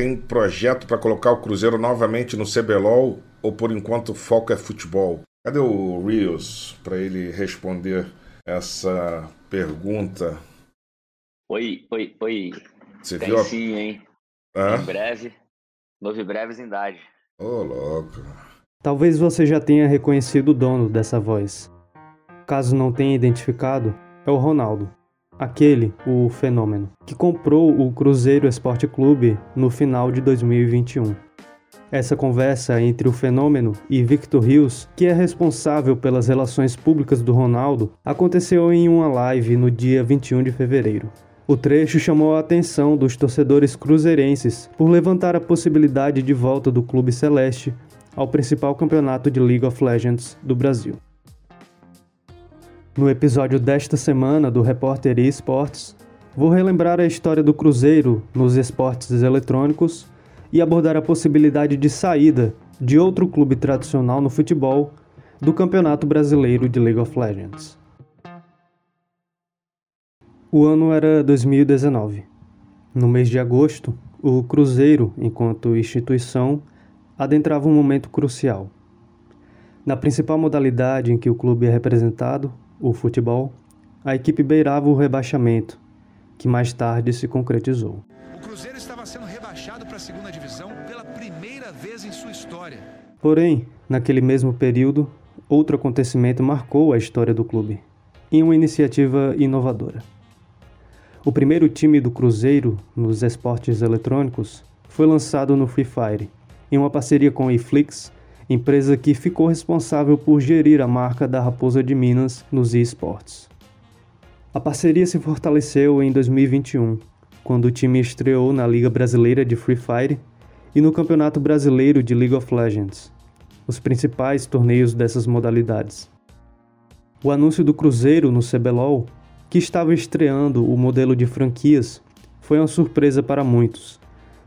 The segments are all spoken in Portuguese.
tem projeto para colocar o Cruzeiro novamente no CBLOL ou por enquanto o foco é futebol? Cadê o Rios para ele responder essa pergunta? Oi, oi, oi. Você Tem viu? a- sim, hein? Hã? Em breve. Novo em brevezindade. Ô, louco. Talvez você já tenha reconhecido o dono dessa voz. Caso não tenha identificado, é o Ronaldo, aquele, o fenômeno, que comprou o Cruzeiro Esporte Clube no final de 2021. Essa conversa entre o fenômeno e Victor Rios, que é responsável pelas relações públicas do Ronaldo, aconteceu em uma live no dia 21 de fevereiro. O trecho chamou a atenção dos torcedores cruzeirenses por levantar a possibilidade de volta do Clube Celeste ao principal campeonato de League of Legends do Brasil. No episódio desta semana do Repórter eSports, vou relembrar a história do Cruzeiro nos esportes eletrônicos e abordar a possibilidade de saída de outro clube tradicional no futebol do Campeonato Brasileiro de League of Legends. O ano era 2019. No mês de agosto, o Cruzeiro, enquanto instituição, adentrava um momento crucial. Na principal modalidade em que o clube é representado, o futebol, a equipe beirava o rebaixamento, que mais tarde se concretizou. O Cruzeiro estava sendo rebaixado para a segunda divisão pela primeira vez em sua história. Porém, naquele mesmo período, outro acontecimento marcou a história do clube, em uma iniciativa inovadora. O primeiro time do Cruzeiro nos esportes eletrônicos foi lançado no Free Fire, em uma parceria com a eFlix, empresa que ficou responsável por gerir a marca da Raposa de Minas nos esportes. A parceria se fortaleceu em 2021, quando o time estreou na Liga Brasileira de Free Fire e no Campeonato Brasileiro de League of Legends, os principais torneios dessas modalidades. O anúncio do Cruzeiro no CBLOL, que estava estreando o modelo de franquias, foi uma surpresa para muitos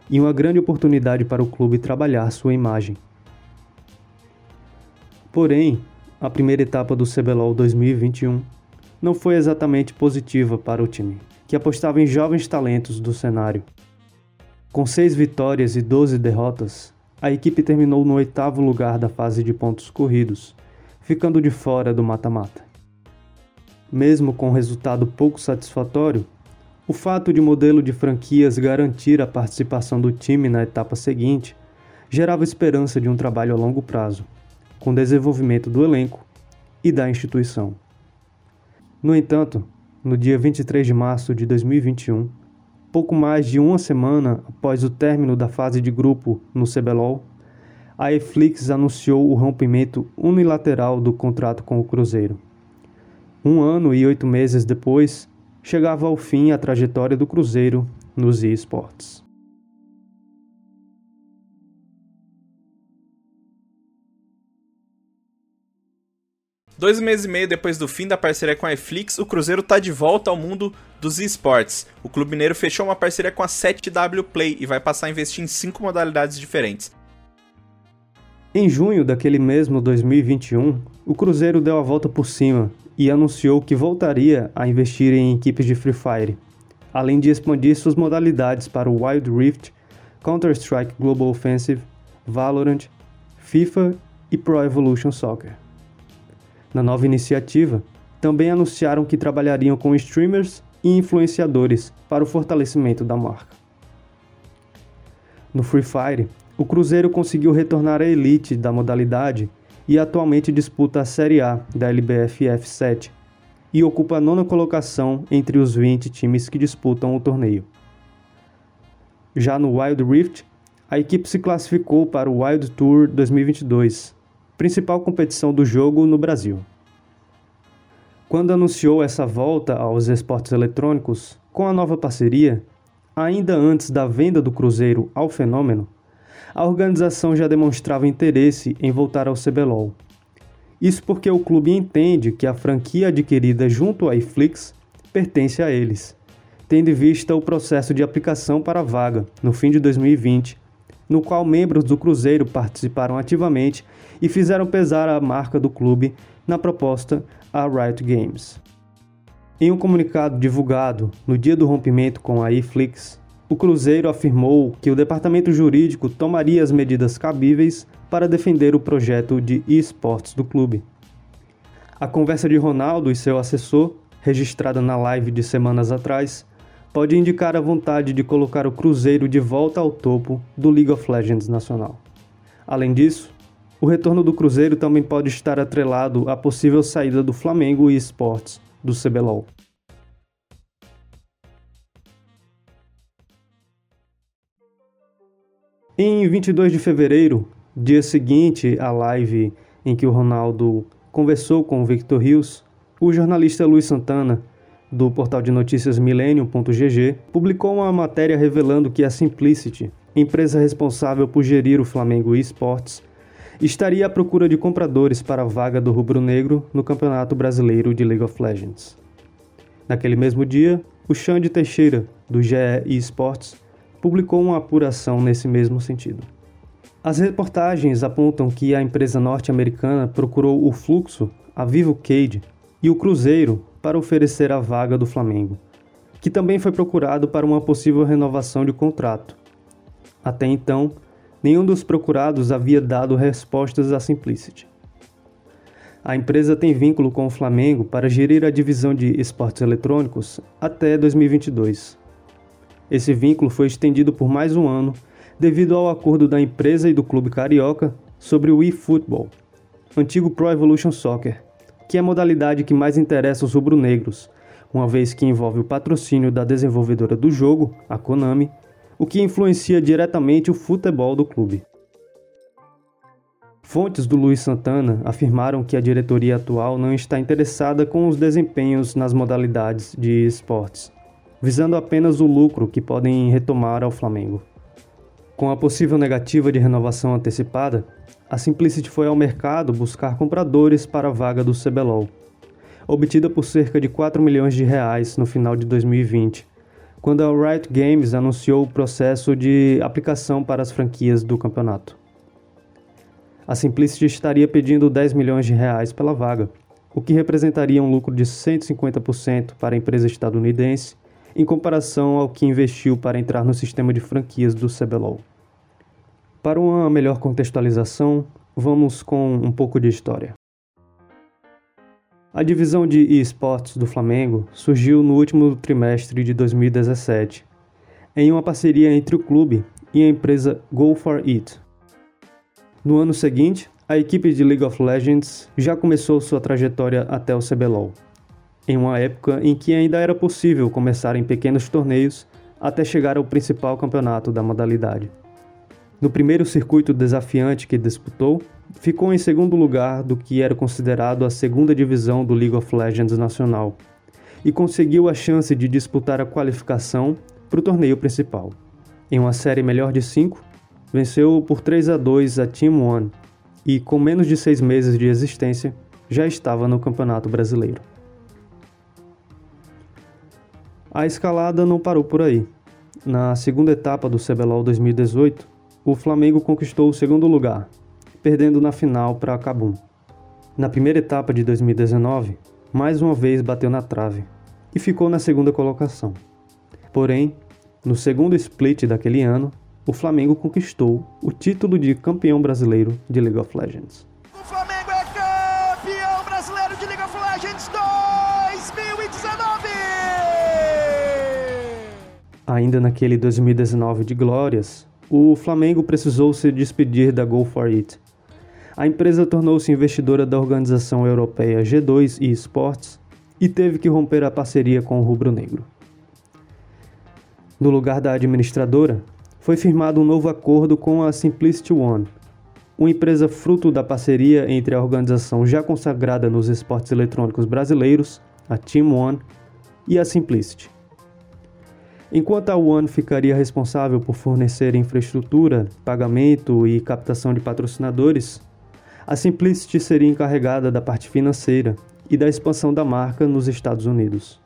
e uma grande oportunidade para o clube trabalhar sua imagem. Porém, a primeira etapa do CBLOL 2021 não foi exatamente positiva para o time, que apostava em jovens talentos do cenário. Com seis vitórias e 12 derrotas, a equipe terminou no oitavo lugar da fase de pontos corridos, ficando de fora do mata-mata. Mesmo com resultado pouco satisfatório, o fato de o modelo de franquias garantir a participação do time na etapa seguinte gerava esperança de um trabalho a longo prazo, com desenvolvimento do elenco e da instituição. No entanto, no dia 23 de março de 2021, pouco mais de uma semana após o término da fase de grupo no CBLOL, a Eflix anunciou o rompimento unilateral do contrato com o Cruzeiro. Um ano e oito meses depois, chegava ao fim a trajetória do Cruzeiro nos esportes. Dois meses e meio depois do fim da parceria com a Netflix, o Cruzeiro tá de volta ao mundo dos esportes. O Clube Mineiro fechou uma parceria com a 7W Play e vai passar a investir em cinco modalidades diferentes. Em junho daquele mesmo 2021, o Cruzeiro deu a volta por cima e anunciou que voltaria a investir em equipes de Free Fire, além de expandir suas modalidades para o Wild Rift, Counter-Strike Global Offensive, Valorant, FIFA e Pro Evolution Soccer. Na nova iniciativa, também anunciaram que trabalhariam com streamers e influenciadores para o fortalecimento da marca. No Free Fire, o Cruzeiro conseguiu retornar à elite da modalidade e atualmente disputa a Série A da LBFF 7 e ocupa a nona colocação entre os 20 times que disputam o torneio. Já no Wild Rift, a equipe se classificou para o Wild Tour 2022, principal competição do jogo no Brasil. Quando anunciou essa volta aos esportes eletrônicos com a nova parceria, ainda antes da venda do Cruzeiro ao Fenômeno, a organização já demonstrava interesse em voltar ao CBLOL. Isso porque o clube entende que a franquia adquirida junto à iFlix pertence a eles, tendo em vista o processo de aplicação para a vaga no fim de 2020, no qual membros do Cruzeiro participaram ativamente e fizeram pesar a marca do clube na proposta à Riot Games. Em um comunicado divulgado no dia do rompimento com a iFlix, o Cruzeiro afirmou que o departamento jurídico tomaria as medidas cabíveis para defender o projeto de esportes do clube. A conversa de Ronaldo e seu assessor, registrada na live de semanas atrás, pode indicar a vontade de colocar o Cruzeiro de volta ao topo do League of Legends nacional. Além disso, o retorno do Cruzeiro também pode estar atrelado à possível saída do Flamengo e Esportes do CBLOL. Em 22 de fevereiro, dia seguinte à live em que o Ronaldo conversou com o Victor Rios, o jornalista Luiz Santana do portal de notícias Millennium.gg, publicou uma matéria revelando que a Simplicity, empresa responsável por gerir o Flamengo eSports, estaria à procura de compradores para a vaga do rubro-negro no Campeonato Brasileiro de League of Legends. Naquele mesmo dia, o Xande Teixeira, do GE eSports, publicou uma apuração nesse mesmo sentido. As reportagens apontam que a empresa norte-americana procurou o Fluxo, a Vivo Cade e o Cruzeiro para oferecer a vaga do Flamengo, que também foi procurado para uma possível renovação de contrato. Até então, nenhum dos procurados havia dado respostas à Simplicity. A empresa tem vínculo com o Flamengo para gerir a divisão de esportes eletrônicos até 2022. Esse vínculo foi estendido por mais um ano devido ao acordo da empresa e do clube carioca sobre o eFootball, antigo Pro Evolution Soccer, que é a modalidade que mais interessa os rubro-negros, uma vez que envolve o patrocínio da desenvolvedora do jogo, a Konami, o que influencia diretamente o futebol do clube. Fontes do Luiz Santana afirmaram que a diretoria atual não está interessada com os desempenhos nas modalidades de esportes, visando apenas o lucro que podem retomar ao Flamengo. Com a possível negativa de renovação antecipada, a Simplicity foi ao mercado buscar compradores para a vaga do CBLOL, obtida por cerca de 4 milhões de reais no final de 2020, quando a Riot Games anunciou o processo de aplicação para as franquias do campeonato. A Simplicity estaria pedindo 10 milhões de reais pela vaga, o que representaria um lucro de 150% para a empresa estadunidense, em comparação ao que investiu para entrar no sistema de franquias do CBLOL. Para uma melhor contextualização, vamos com um pouco de história. A divisão de esportes do Flamengo surgiu no último trimestre de 2017, em uma parceria entre o clube e a empresa Go for It. No ano seguinte, a equipe de League of Legends já começou sua trajetória até o CBLOL, em uma época em que ainda era possível começar em pequenos torneios até chegar ao principal campeonato da modalidade. No primeiro circuito desafiante que disputou, ficou em segundo lugar do que era considerado a segunda divisão do League of Legends nacional e conseguiu a chance de disputar a qualificação para o torneio principal. Em uma série melhor de cinco, venceu por 3 a 2 a Team One e, com menos de seis meses de existência, já estava no Campeonato Brasileiro. A escalada não parou por aí. Na segunda etapa do CBLOL 2018, o Flamengo conquistou o segundo lugar, perdendo na final para Cabum. Na primeira etapa de 2019, mais uma vez bateu na trave e ficou na segunda colocação. Porém, no segundo split daquele ano, o Flamengo conquistou o título de campeão brasileiro de League of Legends. Ainda naquele 2019 de glórias, o Flamengo precisou se despedir da Go For It. A empresa tornou-se investidora da organização europeia G2 Esports e teve que romper a parceria com o Rubro Negro. No lugar da administradora, foi firmado um novo acordo com a Simplicity One, uma empresa fruto da parceria entre a organização já consagrada nos esportes eletrônicos brasileiros, a Team One, e a Simplicity. Enquanto a One ficaria responsável por fornecer infraestrutura, pagamento e captação de patrocinadores, a Simplicity seria encarregada da parte financeira e da expansão da marca nos Estados Unidos.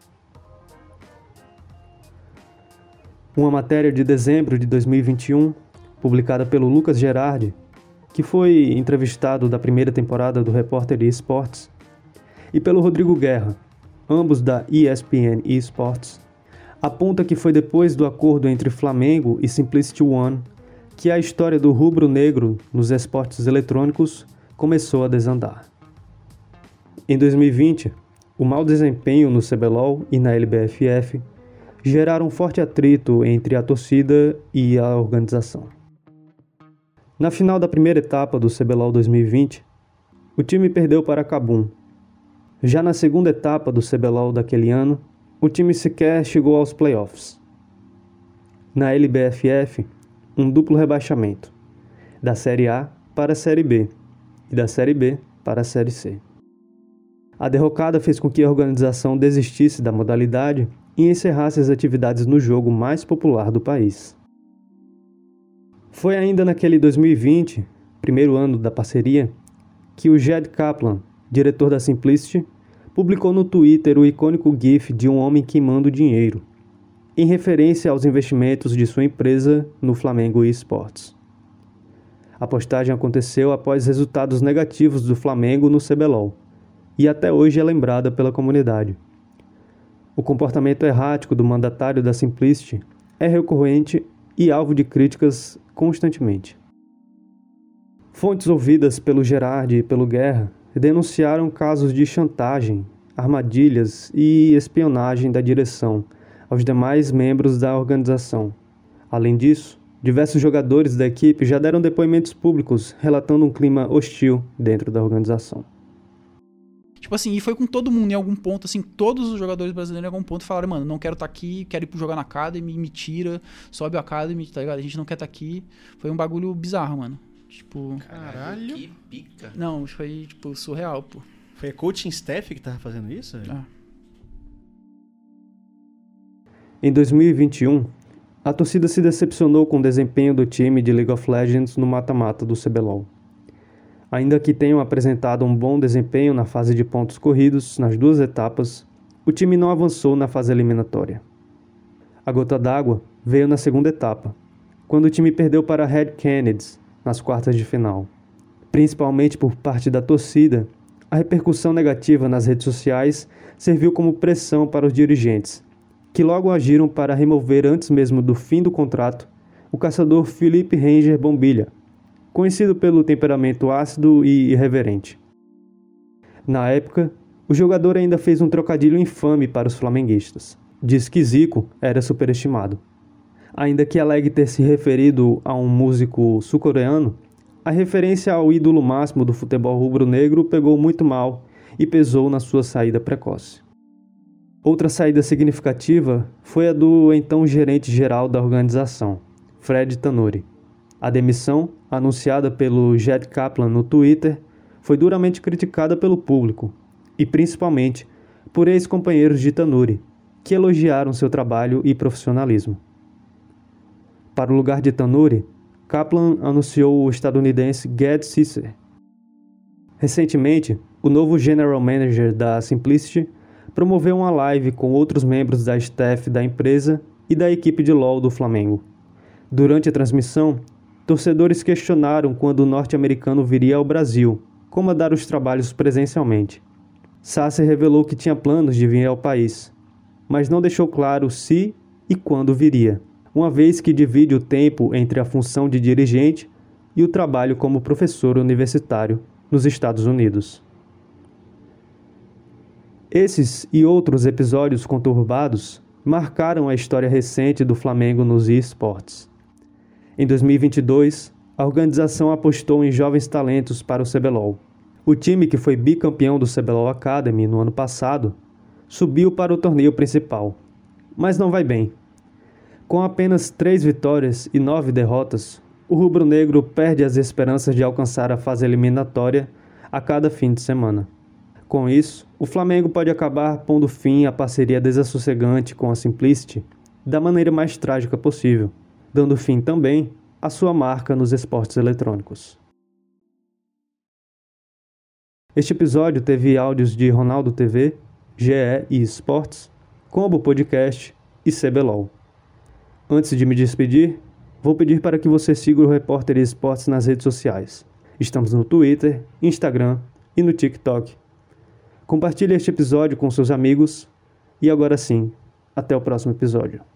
Uma matéria de dezembro de 2021, publicada pelo Lucas Gerardi, que foi entrevistado da primeira temporada do Repórter Esportes, e pelo Rodrigo Guerra, ambos da ESPN Esports, aponta que foi depois do acordo entre Flamengo e Simplicity One que a história do rubro-negro nos esportes eletrônicos começou a desandar. Em 2020, o mau desempenho no CBLOL e na LBFF geraram um forte atrito entre a torcida e a organização. Na final da primeira etapa do CBLOL 2020, o time perdeu para Kabum. Já na segunda etapa do CBLOL daquele ano, o time sequer chegou aos playoffs. Na LBFF, um duplo rebaixamento, da Série A para a Série B e da Série B para a Série C. A derrocada fez com que a organização desistisse da modalidade e encerrasse as atividades no jogo mais popular do país. Foi ainda naquele 2020, primeiro ano da parceria, que o Jed Kaplan, diretor da Simplicity, publicou no Twitter o icônico GIF de um homem queimando dinheiro, em referência aos investimentos de sua empresa no Flamengo eSports. A postagem aconteceu após resultados negativos do Flamengo no CBLOL e até hoje é lembrada pela comunidade. O comportamento errático do mandatário da Simplicity é recorrente e alvo de críticas constantemente. Fontes ouvidas pelo Gerard e pelo Guerra denunciaram casos de chantagem, armadilhas e espionagem da direção aos demais membros da organização. Além disso, diversos jogadores da equipe já deram depoimentos públicos relatando um clima hostil dentro da organização. Tipo assim, e foi com todo mundo em algum ponto, assim, todos os jogadores brasileiros em algum ponto falaram, mano, não quero estar tá aqui, quero ir jogar na Academy, me tira, sobe a Academy, tá ligado? A gente não quer estar tá aqui. Foi um bagulho bizarro, mano. Tipo. Caralho. Que pica. Não, foi, tipo, surreal, pô. Foi a coaching staff que tava fazendo isso? Ah. Em 2021, a torcida se decepcionou com o desempenho do time de League of Legends no mata-mata do CBLOL. Ainda que tenham apresentado um bom desempenho na fase de pontos corridos nas duas etapas, o time não avançou na fase eliminatória. A gota d'água veio na segunda etapa, quando o time perdeu para Red Kennedys nas quartas de final. Principalmente por parte da torcida, a repercussão negativa nas redes sociais serviu como pressão para os dirigentes, que logo agiram para remover antes mesmo do fim do contrato o caçador Felipe Ranger Bombilha, conhecido pelo temperamento ácido e irreverente. Na época, o jogador ainda fez um trocadilho infame para os flamenguistas. Diz que Zico era superestimado. Ainda que alegue ter se referido a um músico sul-coreano, a referência ao ídolo máximo do futebol rubro-negro pegou muito mal e pesou na sua saída precoce. Outra saída significativa foi a do então gerente geral da organização, Fred Tanuri. A demissão, anunciada pelo Jed Kaplan no Twitter, foi duramente criticada pelo público e principalmente por ex-companheiros de Tanuri, que elogiaram seu trabalho e profissionalismo. Para o lugar de Tanuri, Kaplan anunciou o estadunidense Gad Sisser. Recentemente, o novo General Manager da Simplicity promoveu uma live com outros membros da staff da empresa e da equipe de LoL do Flamengo. Durante a transmissão, torcedores questionaram quando o norte-americano viria ao Brasil, comandar os trabalhos presencialmente. Sassi revelou que tinha planos de vir ao país, mas não deixou claro se e quando viria, uma vez que divide o tempo entre a função de dirigente e o trabalho como professor universitário nos Estados Unidos. Esses e outros episódios conturbados marcaram a história recente do Flamengo nos esportes. Em 2022, a organização apostou em jovens talentos para o CBLOL. O time que foi bicampeão do CBLOL Academy no ano passado subiu para o torneio principal, mas não vai bem. Com apenas três vitórias e nove derrotas, o rubro-negro perde as esperanças de alcançar a fase eliminatória a cada fim de semana. Com isso, o Flamengo pode acabar pondo fim à parceria desassossegante com a Simplicity da maneira mais trágica possível dando fim também à sua marca nos esportes eletrônicos. Este episódio teve áudios de Ronaldo TV, GE e Esportes, Combo Podcast e CBLOL. Antes de me despedir, vou pedir para que você siga o Repórter Esportes nas redes sociais. Estamos no Twitter, Instagram e no TikTok. Compartilhe este episódio com seus amigos e agora sim, Até o próximo episódio.